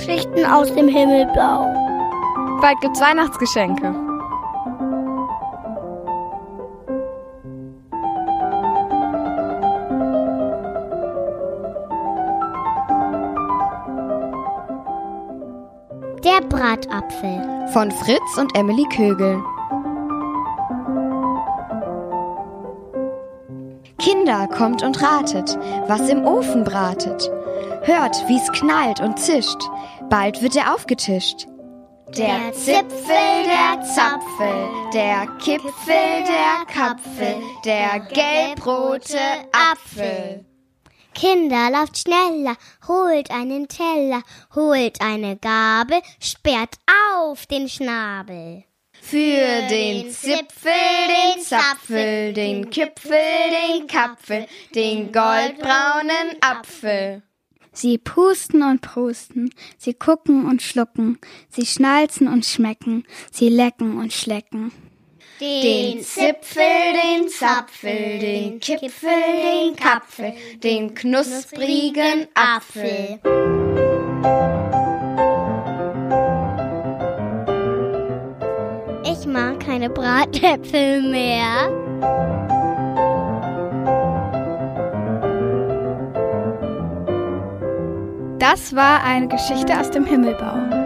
Geschichten aus dem Himmelblau. Bald gibt's Weihnachtsgeschenke. Der Bratapfel von Fritz und Emily Kögel. Kinder, kommt und ratet, was im Ofen bratet. Hört, wie's knallt und zischt, bald wird er aufgetischt. Der Zipfel, der Zapfel, der Kipfel, der Kapfel, der gelbrote Apfel. Kinder, lauft schneller, holt einen Teller, holt eine Gabel, sperrt auf den Schnabel. Für den Zipfel, den Zapfel, den Kipfel, den Kapfel, den goldbraunen Apfel. Sie pusten und prusten, sie gucken und schlucken, sie schnalzen und schmecken, sie lecken und schlecken. Den Zipfel, den Zapfel, den Kipfel, den Kapfel, den knusprigen Apfel. Ich mag keine Bratäpfel mehr. Das war eine Geschichte aus dem Himmelbau.